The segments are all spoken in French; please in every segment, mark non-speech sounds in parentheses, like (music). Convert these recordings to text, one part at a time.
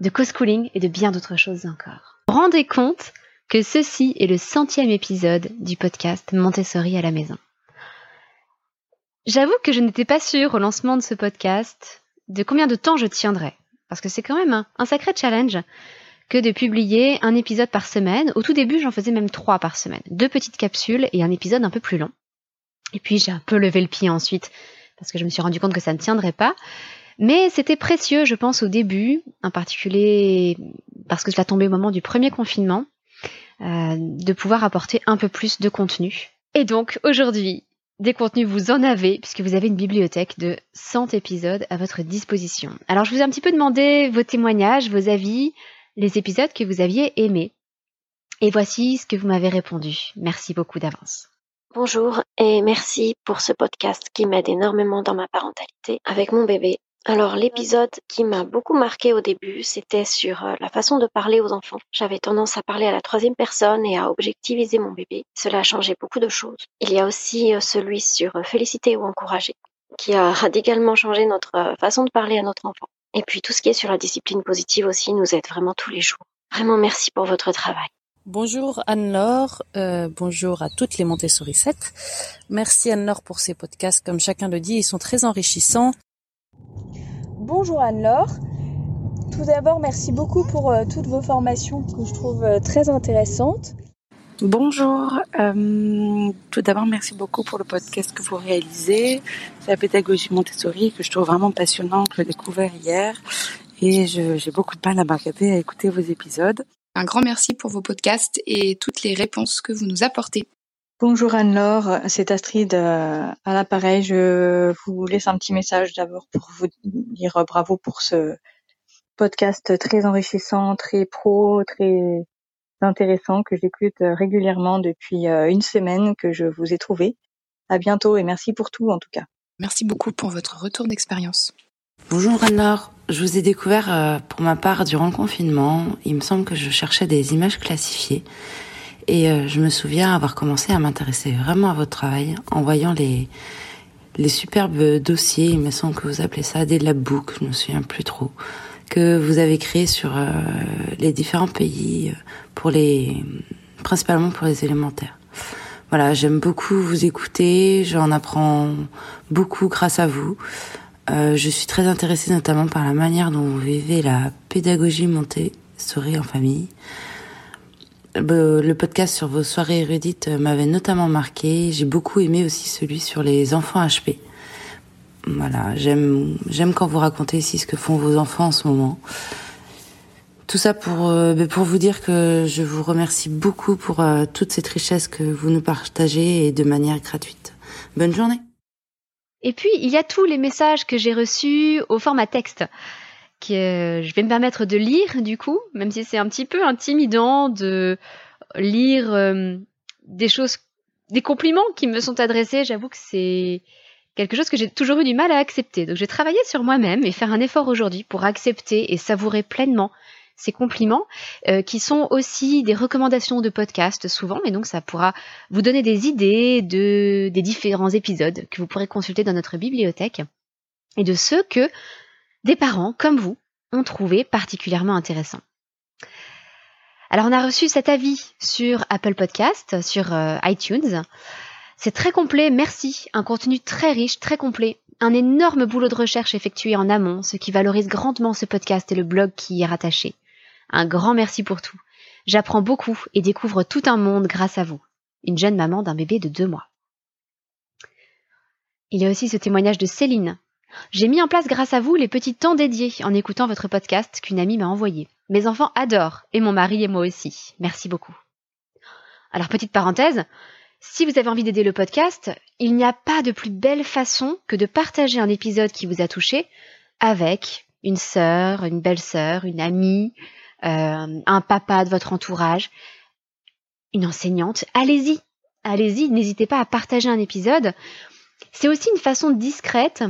de co-schooling et de bien d'autres choses encore. Rendez compte que ceci est le centième épisode du podcast Montessori à la maison. J'avoue que je n'étais pas sûre au lancement de ce podcast de combien de temps je tiendrais, parce que c'est quand même un, sacré challenge que de publier un épisode par semaine. Au tout début, j'en faisais même trois par semaine, deux petites capsules et un épisode un peu plus long. Et puis j'ai un peu levé le pied ensuite, parce que je me suis rendu compte que ça ne tiendrait pas. Mais c'était précieux, je pense, au début, en particulier parce que cela tombait au moment du premier confinement, euh, de pouvoir apporter un peu plus de contenu. Et donc, aujourd'hui, des contenus, vous en avez, puisque vous avez une bibliothèque de 100 épisodes à votre disposition. Alors, je vous ai un petit peu demandé vos témoignages, vos avis, les épisodes que vous aviez aimés. Et voici ce que vous m'avez répondu. Merci beaucoup d'avance. Bonjour et merci pour ce podcast qui m'aide énormément dans ma parentalité avec mon bébé alors l'épisode qui m'a beaucoup marqué au début, c'était sur euh, la façon de parler aux enfants. J'avais tendance à parler à la troisième personne et à objectiviser mon bébé. Cela a changé beaucoup de choses. Il y a aussi euh, celui sur euh, féliciter ou encourager, qui a (laughs) radicalement changé notre façon de parler à notre enfant. Et puis tout ce qui est sur la discipline positive aussi nous aide vraiment tous les jours. Vraiment merci pour votre travail. Bonjour Anne-Laure, bonjour à toutes les Montessori 7. Merci Anne-Laure pour ces podcasts, comme chacun le dit, ils sont très enrichissants. Bonjour Anne-Laure. Tout d'abord, merci beaucoup pour euh, toutes vos formations que je trouve euh, très intéressantes. Bonjour. Euh, tout d'abord, merci beaucoup pour le podcast que vous réalisez. C'est la pédagogie Montessori que je trouve vraiment passionnant. Je l'ai découvert hier et j'ai beaucoup de peine à m'arrêter à écouter vos épisodes. Un grand merci pour vos podcasts et toutes les réponses que vous nous apportez. Bonjour Anne-Laure, c'est Astrid euh, à l'appareil. Je vous laisse un petit message d'abord pour vous dire euh, bravo pour ce podcast très enrichissant, très pro, très intéressant que j'écoute euh, régulièrement depuis une semaine que je vous ai trouvé. À bientôt et merci pour tout en tout cas. Merci beaucoup pour votre retour d'expérience. Bonjour Anne-Laure, je vous ai découvert pour ma part durant le confinement. Il me semble que je cherchais des images classifiées et euh, je me souviens avoir commencé à m'intéresser vraiment à votre travail en voyant les, les superbes dossiers, il me semble que vous appelez ça des labbooks, je me souviens plus trop, que vous avez créé sur euh, les différents pays pour les, principalement pour les élémentaires. voilà, j'aime beaucoup vous écouter, j'en apprends beaucoup grâce à vous. Euh, je suis très intéressée notamment par la manière dont vous vivez la pédagogie Montessori en famille. Euh, le podcast sur vos soirées érudites m'avait notamment marqué. J'ai beaucoup aimé aussi celui sur les enfants HP. Voilà, j'aime j'aime quand vous racontez ici ce que font vos enfants en ce moment. Tout ça pour euh, ben, pour vous dire que je vous remercie beaucoup pour euh, toute cette richesse que vous nous partagez et de manière gratuite. Bonne journée. Et puis il y a tous les messages que j'ai reçus au format texte que je vais me permettre de lire du coup, même si c'est un petit peu intimidant de lire euh, des choses, des compliments qui me sont adressés. J'avoue que c'est quelque chose que j'ai toujours eu du mal à accepter. Donc j'ai travaillé sur moi-même et faire un effort aujourd'hui pour accepter et savourer pleinement ces compliments, euh, qui sont aussi des recommandations de podcast souvent, et donc ça pourra vous donner des idées de, des différents épisodes que vous pourrez consulter dans notre bibliothèque, et de ceux que des parents comme vous ont trouvé particulièrement intéressants. Alors on a reçu cet avis sur Apple Podcast, sur euh, iTunes. C'est très complet, merci. Un contenu très riche, très complet. Un énorme boulot de recherche effectué en amont, ce qui valorise grandement ce podcast et le blog qui y est rattaché. Un grand merci pour tout. J'apprends beaucoup et découvre tout un monde grâce à vous. Une jeune maman d'un bébé de deux mois. Il y a aussi ce témoignage de Céline. J'ai mis en place grâce à vous les petits temps dédiés en écoutant votre podcast qu'une amie m'a envoyé. Mes enfants adorent, et mon mari et moi aussi. Merci beaucoup. Alors petite parenthèse, si vous avez envie d'aider le podcast, il n'y a pas de plus belle façon que de partager un épisode qui vous a touché avec une sœur, une belle-sœur, une amie, euh, un papa de votre entourage, une enseignante, allez-y, allez-y, n'hésitez pas à partager un épisode. C'est aussi une façon discrète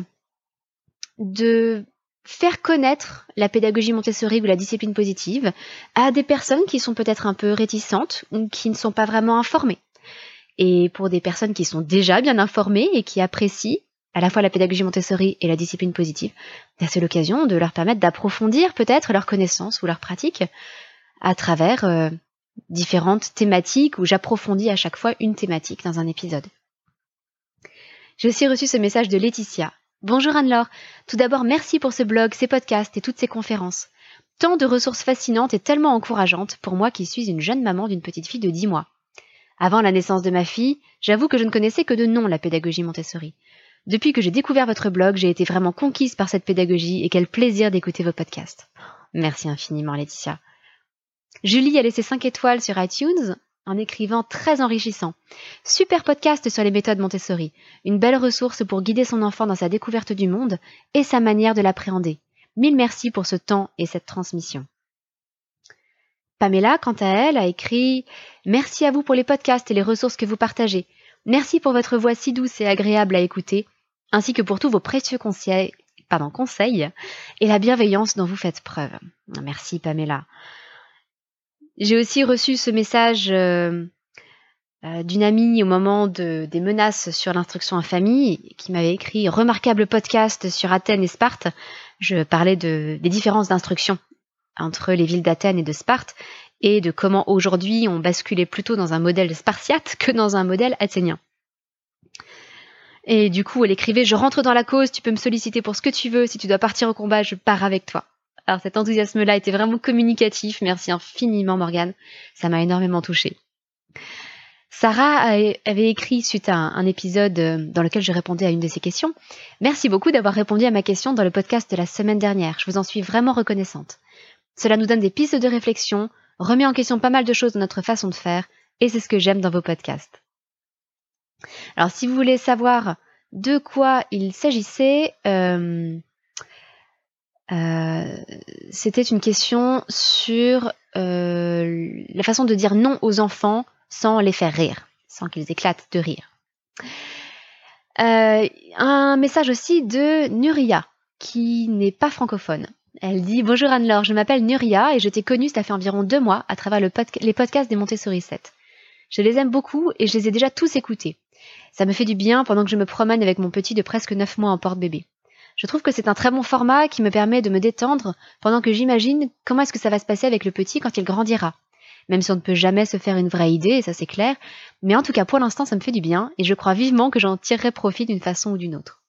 de faire connaître la pédagogie Montessori ou la discipline positive à des personnes qui sont peut-être un peu réticentes ou qui ne sont pas vraiment informées. Et pour des personnes qui sont déjà bien informées et qui apprécient à la fois la pédagogie Montessori et la discipline positive, ben, c'est l'occasion de leur permettre d'approfondir peut-être leurs connaissances ou leurs pratiques à travers euh, différentes thématiques où j'approfondis à chaque fois une thématique dans un épisode. J'ai aussi reçu ce message de Laetitia. Bonjour Anne-Laure. Tout d'abord, merci pour ce blog, ces podcasts et toutes ces conférences. Tant de ressources fascinantes et tellement encourageantes pour moi qui suis une jeune maman d'une petite fille de 10 mois. Avant la naissance de ma fille, j'avoue que je ne connaissais que de nom la pédagogie Montessori. Depuis que j'ai découvert votre blog, j'ai été vraiment conquise par cette pédagogie et quel plaisir d'écouter vos podcasts. Merci infiniment, Laetitia. Julie a laissé 5 étoiles sur iTunes en écrivant très enrichissant. Super podcast sur les méthodes Montessori. Une belle ressource pour guider son enfant dans sa découverte du monde et sa manière de l'appréhender. Mille merci pour ce temps et cette transmission. Pamela, quant à elle, a écrit Merci à vous pour les podcasts et les ressources que vous partagez. Merci pour votre voix si douce et agréable à écouter ainsi que pour tous vos précieux conseils, conseils et la bienveillance dont vous faites preuve. Merci Pamela. J'ai aussi reçu ce message euh, euh, d'une amie au moment de, des menaces sur l'instruction en famille qui m'avait écrit remarquable podcast sur Athènes et Sparte. Je parlais de, des différences d'instruction entre les villes d'Athènes et de Sparte et de comment aujourd'hui on basculait plutôt dans un modèle spartiate que dans un modèle athénien. Et du coup, elle écrivait Je rentre dans la cause, tu peux me solliciter pour ce que tu veux. Si tu dois partir au combat, je pars avec toi. Alors cet enthousiasme-là était vraiment communicatif. Merci infiniment, Morgane. Ça m'a énormément touchée. Sarah avait écrit suite à un, épisode euh, dans lequel je répondais à une de ses questions. Merci beaucoup d'avoir répondu à ma question dans le podcast de la semaine dernière. Je vous en suis vraiment reconnaissante. Cela nous donne des pistes de réflexion, remet en question pas mal de choses dans notre façon de faire, et c'est ce que j'aime dans vos podcasts. Alors si vous voulez savoir de quoi il s'agissait, euh, euh, c'était une question sur euh, la façon de dire non aux enfants sans les faire rire, sans qu'ils éclatent de rire. un message aussi de Nuria, qui n'est pas francophone. Elle dit Bonjour Anne-Laure, je m'appelle Nuria et je t'ai connue, ça fait environ deux mois, à travers les podcasts des Montessori 7. Je les aime beaucoup et je les ai déjà tous écoutés. Ça me fait du bien pendant que je me promène avec mon petit de presque 9 mois en porte-bébé. Je trouve que c'est un très bon format qui me permet de me détendre pendant que j'imagine comment est-ce que ça va se passer avec le petit quand il grandira. même si on ne peut jamais se faire une vraie idée, ça c'est clair. Mais en tout cas, pour l'instant, ça me fait du bien, et je crois vivement que j'en tirerai profit d'une façon ou d'une autre.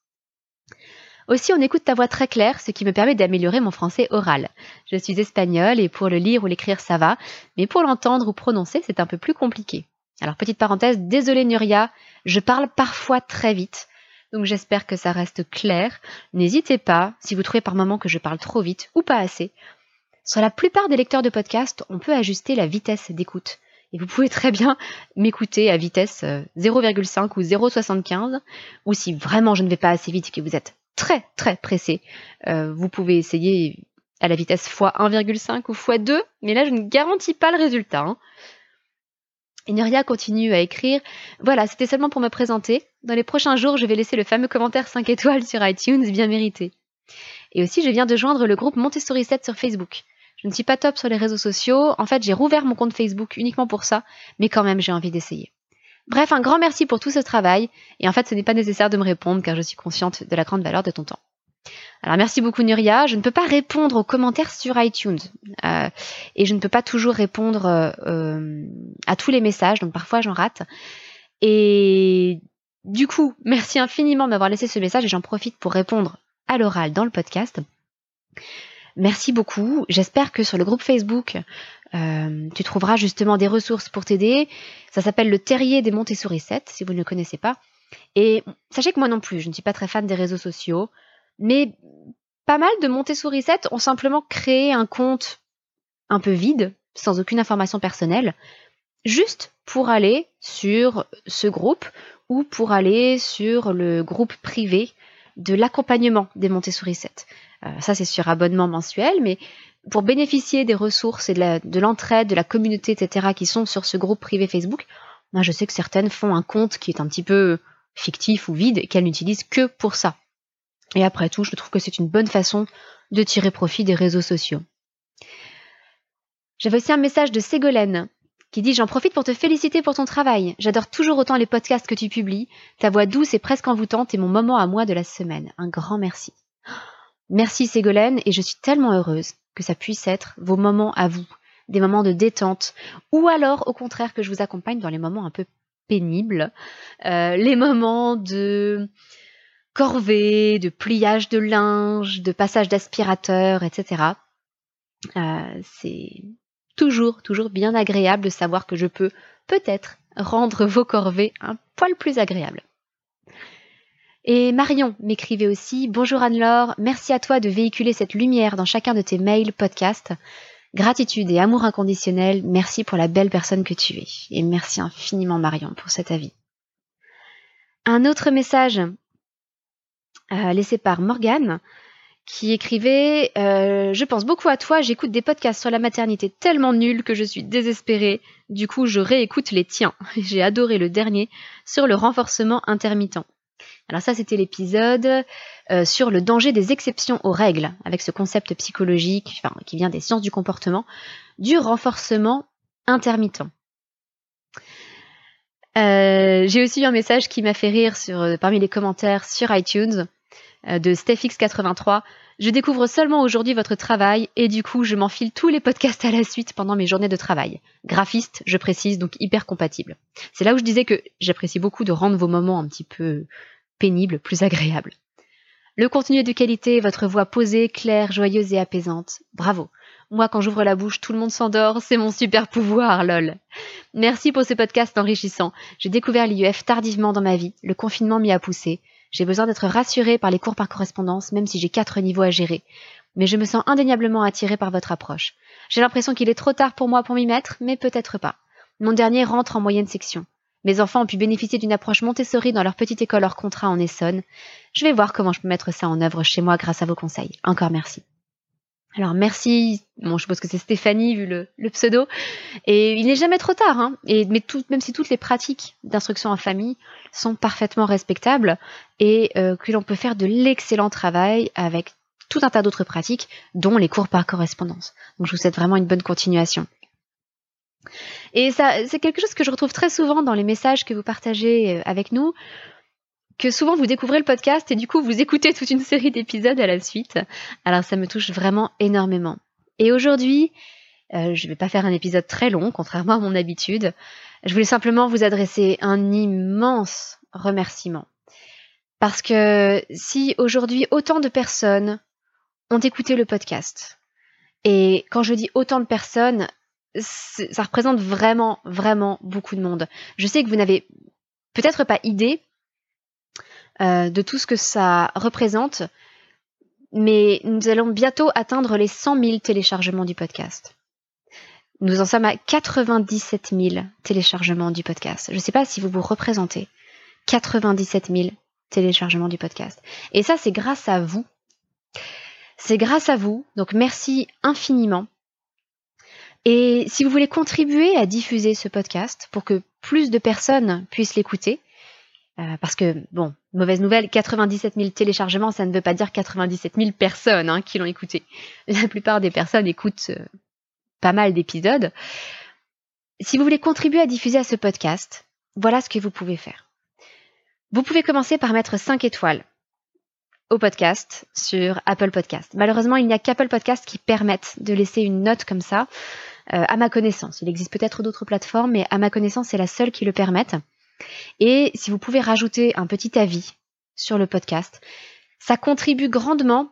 Aussi, on écoute ta voix très claire, ce qui me permet d'améliorer mon français oral. Je suis espagnole et pour le lire ou l'écrire, ça va, mais pour l'entendre ou prononcer, c'est un peu plus compliqué. Alors, petite parenthèse, désolée Nuria, je parle parfois très vite, donc j'espère que ça reste clair. N'hésitez pas, si vous trouvez par moment que je parle trop vite ou pas assez. Sur la plupart des lecteurs de podcast, on peut ajuster la vitesse d'écoute. Et vous pouvez très bien m'écouter à vitesse 0,5 euh, ou 0,75, ou si vraiment je ne vais pas assez vite et que vous êtes très très pressé, euh, vous pouvez essayer à la vitesse x1,5 ou x2, mais là je ne garantis pas le résultat. Hein. Et Nuria continue à écrire. Voilà, c'était seulement pour me présenter. Dans les prochains jours, je vais laisser le fameux commentaire 5 étoiles sur iTunes, bien mérité. Et aussi, je viens de joindre le groupe Montessori 7 sur Facebook. Je ne suis pas top sur les réseaux sociaux. En fait, j'ai rouvert mon compte Facebook uniquement pour ça, mais quand même, j'ai envie d'essayer. Bref, un grand merci pour tout ce travail. Et en fait, ce n'est pas nécessaire de me répondre car je suis consciente de la grande valeur de ton temps. Alors merci beaucoup Nuria. Je ne peux pas répondre aux commentaires sur iTunes euh, et je ne peux pas toujours répondre euh, euh, à tous les messages, donc parfois j'en rate. Et du coup, merci infiniment de m'avoir laissé ce message et j'en profite pour répondre à l'oral dans le podcast. Merci beaucoup. J'espère que sur le groupe Facebook, tu trouveras justement des ressources pour t'aider. Ça s'appelle le Terrier des Montessori 7, si vous ne le connaissez pas. Et sachez que moi non plus, je ne suis pas très fan des réseaux sociaux, mais pas mal de Montessori 7 ont simplement créé un compte un peu vide, sans aucune information personnelle, juste pour aller sur ce groupe ou pour aller sur le groupe privé de l'accompagnement des Montessori 7. Euh, ça, c'est sur abonnement mensuel, mais pour bénéficier des ressources et de l'entraide, de, la communauté, etc., qui sont sur ce groupe privé Facebook, moi, je sais que certaines font un compte qui est un petit peu fictif ou vide et qu'elles n'utilisent que pour ça. Et après tout, je trouve que c'est une bonne façon de tirer profit des réseaux sociaux. J'avais aussi un message de Ségolène qui dit J'en profite pour te féliciter pour ton travail. J'adore toujours autant les podcasts que tu publies. Ta voix douce et presque envoûtante est mon moment à moi de la semaine. Un grand merci. (gasps) Merci Ségolène et je suis tellement heureuse que ça puisse être vos moments à vous, des moments de détente, ou alors au contraire que je vous accompagne dans les moments un peu pénibles, euh, les moments de corvée, de pliage de linge, de passage d'aspirateur, etc. Euh, c'est toujours, toujours bien agréable de savoir que je peux peut-être rendre vos corvées un poil plus agréables. Et Marion m'écrivait aussi Bonjour Anne-Laure, merci à toi de véhiculer cette lumière dans chacun de tes mails, podcasts. Gratitude et amour inconditionnel, merci pour la belle personne que tu es. Et merci infiniment Marion pour cet avis. Un autre message euh, laissé par Morgane qui écrivait euh, Je pense beaucoup à toi, j'écoute des podcasts sur la maternité tellement nuls que je suis désespérée. Du coup, je réécoute les tiens. (laughs) J'ai adoré le dernier sur le renforcement intermittent. Alors ça, c'était l'épisode euh, sur le danger des exceptions aux règles, avec ce concept psychologique qui vient des sciences du comportement, du renforcement intermittent. J'ai aussi eu un message qui m'a fait rire sur, parmi les commentaires sur iTunes de StephX83. Je découvre seulement aujourd'hui votre travail et du coup je m'enfile tous les podcasts à la suite pendant mes journées de travail. Graphiste, je précise, donc hyper compatible. C'est là où je disais que j'apprécie beaucoup de rendre vos moments un petit peu pénible, plus agréable. Le contenu est de qualité, votre voix posée, claire, joyeuse et apaisante. Bravo. Moi, quand j'ouvre la bouche, tout le monde s'endort, c'est mon super pouvoir, lol. Merci pour ce podcast enrichissant. J'ai découvert l'IUF tardivement dans ma vie, le confinement m'y a poussé. J'ai besoin d'être rassurée par les cours par correspondance, même si j'ai quatre niveaux à gérer. Mais je me sens indéniablement attirée par votre approche. J'ai l'impression qu'il est trop tard pour moi pour m'y mettre, mais peut-être pas. Mon dernier rentre en moyenne section. Mes enfants ont pu bénéficier d'une approche Montessori dans leur petite école hors contrat en Essonne. Je vais voir comment je peux mettre ça en œuvre chez moi grâce à vos conseils. Encore merci. Alors merci, bon je suppose que c'est Stéphanie vu le, pseudo, et il n'est jamais trop tard, hein. et, mais même si toutes les pratiques d'instruction en famille sont parfaitement respectables et euh, que l'on peut faire de l'excellent travail avec tout un tas d'autres pratiques, dont les cours par correspondance. Donc je vous souhaite vraiment une bonne continuation. Et ça, c'est quelque chose que je retrouve très souvent dans les messages que vous partagez euh, avec nous, que souvent vous découvrez le podcast et du coup vous écoutez toute une série d'épisodes à la suite. Alors ça me touche vraiment énormément. Et aujourd'hui, Euh, je ne vais pas faire un épisode très long, contrairement à mon habitude. Je voulais simplement vous adresser un immense remerciement. Parce que si aujourd'hui autant de personnes ont écouté le podcast, et quand je dis autant de personnes, ça représente vraiment, vraiment beaucoup de monde. Je sais que vous n'avez peut-être pas idée euh, de tout ce que ça représente, mais nous allons bientôt atteindre les 100 000 téléchargements du podcast. Nous en sommes à 97 000 téléchargements du podcast. Je ne sais pas si vous vous représentez. 97 000 téléchargements du podcast. Et ça, c'est grâce à vous. C'est grâce à vous. Donc merci infiniment. Et si vous voulez contribuer à diffuser ce podcast pour que plus de personnes puissent l'écouter, euh, parce que, bon, mauvaise nouvelle, 97 000 téléchargements, ça ne veut pas dire 97 000 personnes hein, qui l'ont écouté. (laughs) La plupart des personnes écoutent euh, pas mal d'épisodes. Si vous voulez contribuer à diffuser à ce podcast, voilà ce que vous pouvez faire. Vous pouvez commencer par mettre 5 étoiles au podcast sur Apple Podcast. Malheureusement, il n'y a qu'Apple Podcast qui permettent de laisser une note comme ça, euh, à ma connaissance. Il existe peut-être d'autres plateformes, mais à ma connaissance, c'est la seule qui le permette. Et si vous pouvez rajouter un petit avis sur le podcast, ça contribue grandement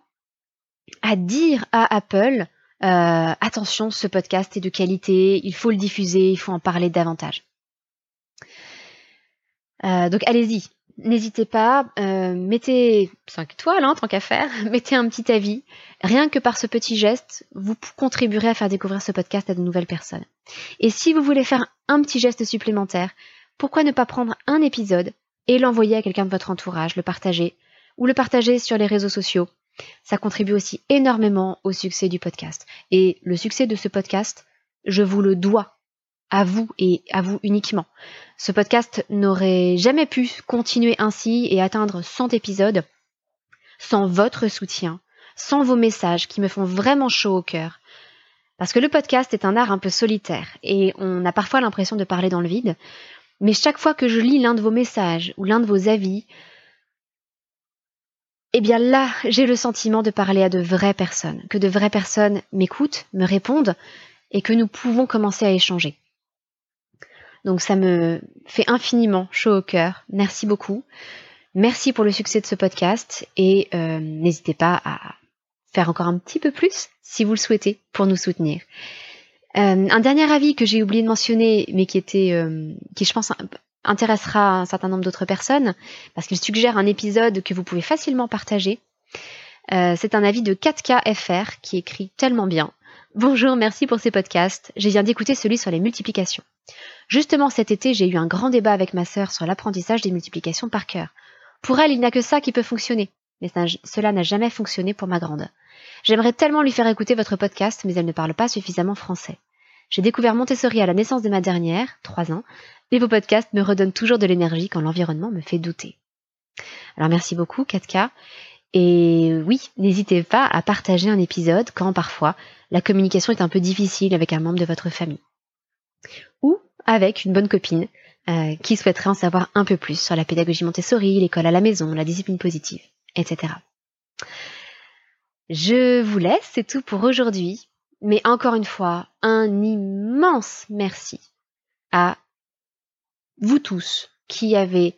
à dire à Apple euh, attention, ce podcast est de qualité, il faut le diffuser, il faut en parler davantage. Euh, donc allez-y, n'hésitez pas, euh, mettez 5 étoiles, hein, tant qu'à faire, (laughs) mettez un petit avis. Rien que par ce petit geste, vous contribuerez à faire découvrir ce podcast à de nouvelles personnes. Et si vous voulez faire un petit geste supplémentaire, pourquoi ne pas prendre un épisode et l'envoyer à quelqu'un de votre entourage, le partager, ou le partager sur les réseaux sociaux, ça contribue aussi énormément au succès du podcast. Et le succès de ce podcast, je vous le dois à vous et à vous uniquement. Ce podcast n'aurait jamais pu continuer ainsi et atteindre 100 épisodes sans votre soutien, sans vos messages qui me font vraiment chaud au cœur. Parce que le podcast est un art un peu solitaire et on a parfois l'impression de parler dans le vide. Mais chaque fois que je lis l'un de vos messages ou l'un de vos avis, eh bien là, j'ai le sentiment de parler à de vraies personnes, que de vraies personnes m'écoutent, me répondent, et que nous pouvons commencer à échanger. Donc ça me fait infiniment chaud au cœur. Merci beaucoup. Merci pour le succès de ce podcast et euh, n'hésitez pas à faire encore un petit peu plus si vous le souhaitez pour nous soutenir. Euh, un dernier avis que j'ai oublié de mentionner, mais qui était, euh, qui je pense intéressera un certain nombre d'autres personnes, parce qu'il suggère un épisode que vous pouvez facilement partager. Euh, c'est un avis de 4KFR qui écrit tellement bien. Bonjour, merci pour ces podcasts. J'ai bien d'écouter celui sur les multiplications. Justement, cet été, j'ai eu un grand débat avec ma sœur sur l'apprentissage des multiplications par cœur. Pour elle, il n'y a que ça qui peut fonctionner. Mais cela n'a jamais fonctionné pour ma grande. J'aimerais tellement lui faire écouter votre podcast, mais elle ne parle pas suffisamment français. J'ai découvert Montessori à la naissance de ma dernière, 3 ans, et vos podcasts me redonnent toujours de l'énergie quand l'environnement me fait douter. Alors merci beaucoup 4K. Et oui, n'hésitez pas à partager un épisode quand parfois la communication est un peu difficile avec un membre de votre famille. Ou avec une bonne copine euh, qui souhaiterait en savoir un peu plus sur la pédagogie Montessori, l'école à la maison, la discipline positive, etc. Je vous laisse, c'est tout pour aujourd'hui. Mais encore une fois, un immense merci à vous tous qui avez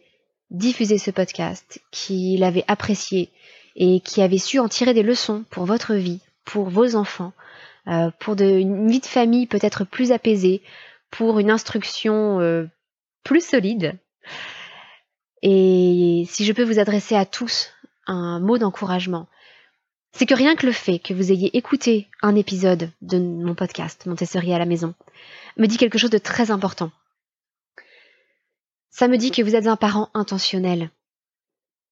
diffusé ce podcast, qui l'avez apprécié et qui avez su en tirer des leçons pour votre vie, pour vos enfants, euh, pour une vie de famille peut-être plus apaisée, pour une instruction euh, plus solide. Et si je peux vous adresser à tous un mot d'encouragement, c'est que rien que le fait que vous ayez écouté un épisode de mon podcast Montessori à la maison me dit quelque chose de très important. Ça me dit que vous êtes un parent intentionnel.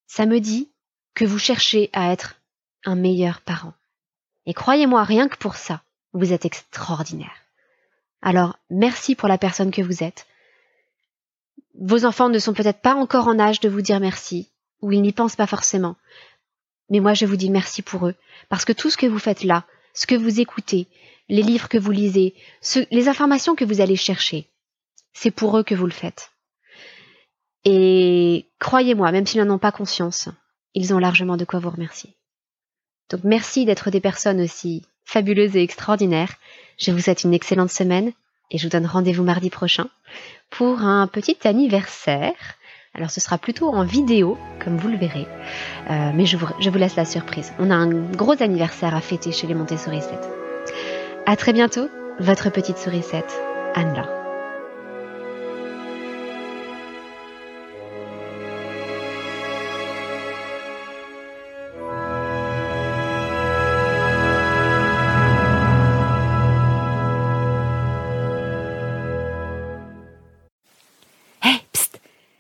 Ça me dit que vous cherchez à être un meilleur parent. Et croyez-moi, rien que pour ça, vous êtes extraordinaire. Alors, merci pour la personne que vous êtes. Vos enfants ne sont peut-être pas encore en âge de vous dire merci, ou ils n'y pensent pas forcément. Mais moi, je vous dis merci pour eux, parce que tout ce que vous faites là, ce que vous écoutez, les livres que vous lisez, les informations que vous allez chercher, c'est pour eux que vous le faites. Et croyez-moi, même s'ils n'en ont pas conscience, ils ont largement de quoi vous remercier. Donc merci d'être des personnes aussi fabuleuse et extraordinaire. Je vous souhaite une excellente semaine et je vous donne rendez-vous mardi prochain pour un petit anniversaire. Alors ce sera plutôt en vidéo, comme vous le verrez, euh, mais je vous, laisse la surprise. On a un gros anniversaire à fêter chez les Montessori 7. À très bientôt, votre petite sourisette, Anne-Laure.